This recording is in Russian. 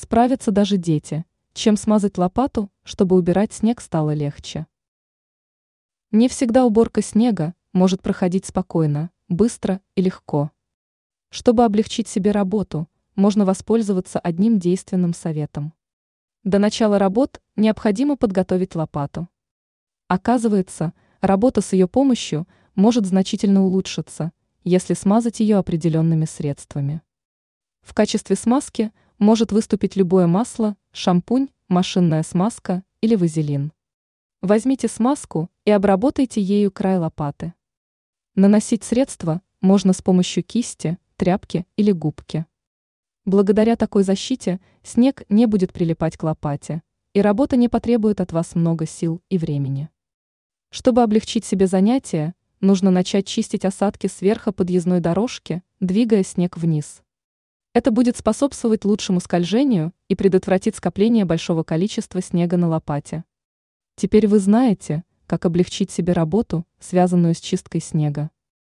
Справятся даже дети, чем смазать лопату, чтобы убирать снег стало легче. Не всегда уборка снега может проходить спокойно, быстро и легко. Чтобы облегчить себе работу, можно воспользоваться одним действенным советом. До начала работ необходимо подготовить лопату. Оказывается, работа с ее помощью может значительно улучшиться, если смазать ее определенными средствами. В качестве смазки может выступить любое масло, шампунь, машинная смазка или вазелин. Возьмите смазку и обработайте ею край лопаты. Наносить средство можно с помощью кисти, тряпки или губки. Благодаря такой защите снег не будет прилипать к лопате, и работа не потребует от вас много сил и времени. Чтобы облегчить себе занятие, нужно начать чистить осадки сверху подъездной дорожки, двигая снег вниз. Это будет способствовать лучшему скольжению и предотвратит скопление большого количества снега на лопате. Теперь вы знаете, как облегчить себе работу, связанную с чисткой снега.